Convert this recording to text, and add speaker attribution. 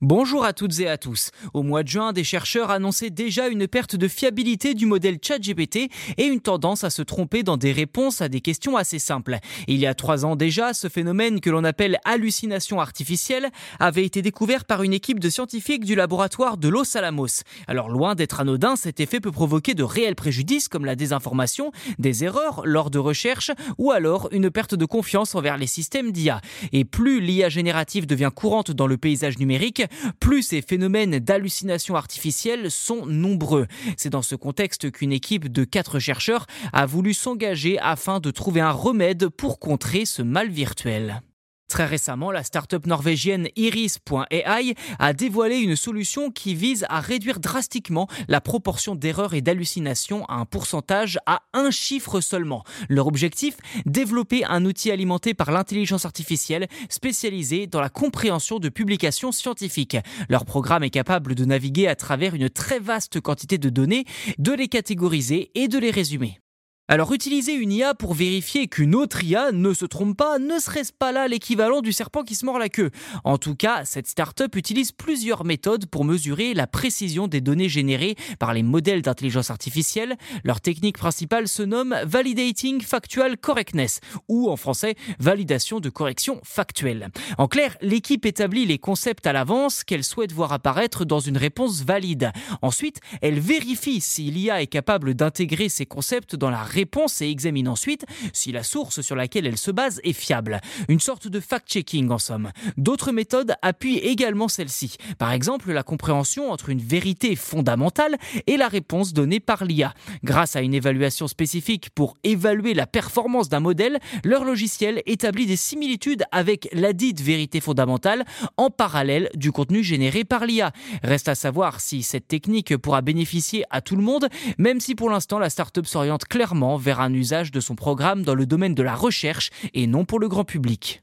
Speaker 1: Bonjour à toutes et à tous. Au mois de juin, des chercheurs annonçaient déjà une perte de fiabilité du modèle ChatGPT et une tendance à se tromper dans des réponses à des questions assez simples. Il y a trois ans déjà, ce phénomène que l'on appelle hallucination artificielle avait été découvert par une équipe de scientifiques du laboratoire de Los Alamos. Alors loin d'être anodin, cet effet peut provoquer de réels préjudices comme la désinformation, des erreurs lors de recherches ou alors une perte de confiance envers les systèmes d'IA. Et plus l'IA générative devient courante dans le paysage numérique, plus ces phénomènes d'hallucination artificielle sont nombreux. C'est dans ce contexte qu'une équipe de quatre chercheurs a voulu s'engager afin de trouver un remède pour contrer ce mal virtuel. Très récemment, la start-up norvégienne Iris.ai a dévoilé une solution qui vise à réduire drastiquement la proportion d'erreurs et d'hallucinations à un pourcentage à un chiffre seulement. Leur objectif Développer un outil alimenté par l'intelligence artificielle spécialisé dans la compréhension de publications scientifiques. Leur programme est capable de naviguer à travers une très vaste quantité de données, de les catégoriser et de les résumer. Alors utiliser une IA pour vérifier qu'une autre IA ne se trompe pas, ne serait-ce pas là l'équivalent du serpent qui se mord la queue? En tout cas, cette startup utilise plusieurs méthodes pour mesurer la précision des données générées par les modèles d'intelligence artificielle. Leur technique principale se nomme Validating Factual Correctness, ou en français, validation de correction factuelle. En clair, l'équipe établit les concepts à l'avance qu'elle souhaite voir apparaître dans une réponse valide. Ensuite, elle vérifie si l'IA est capable d'intégrer ces concepts dans la réponse et examine ensuite si la source sur laquelle elle se base est fiable. Une sorte de fact-checking en somme. D'autres méthodes appuient également celle-ci. Par exemple, la compréhension entre une vérité fondamentale et la réponse donnée par l'IA. Grâce à une évaluation spécifique pour évaluer la performance d'un modèle, leur logiciel établit des similitudes avec la dite vérité fondamentale en parallèle du contenu généré par l'IA. Reste à savoir si cette technique pourra bénéficier à tout le monde, même si pour l'instant la startup s'oriente clairement vers un usage de son programme dans le domaine de la recherche et non pour le grand public.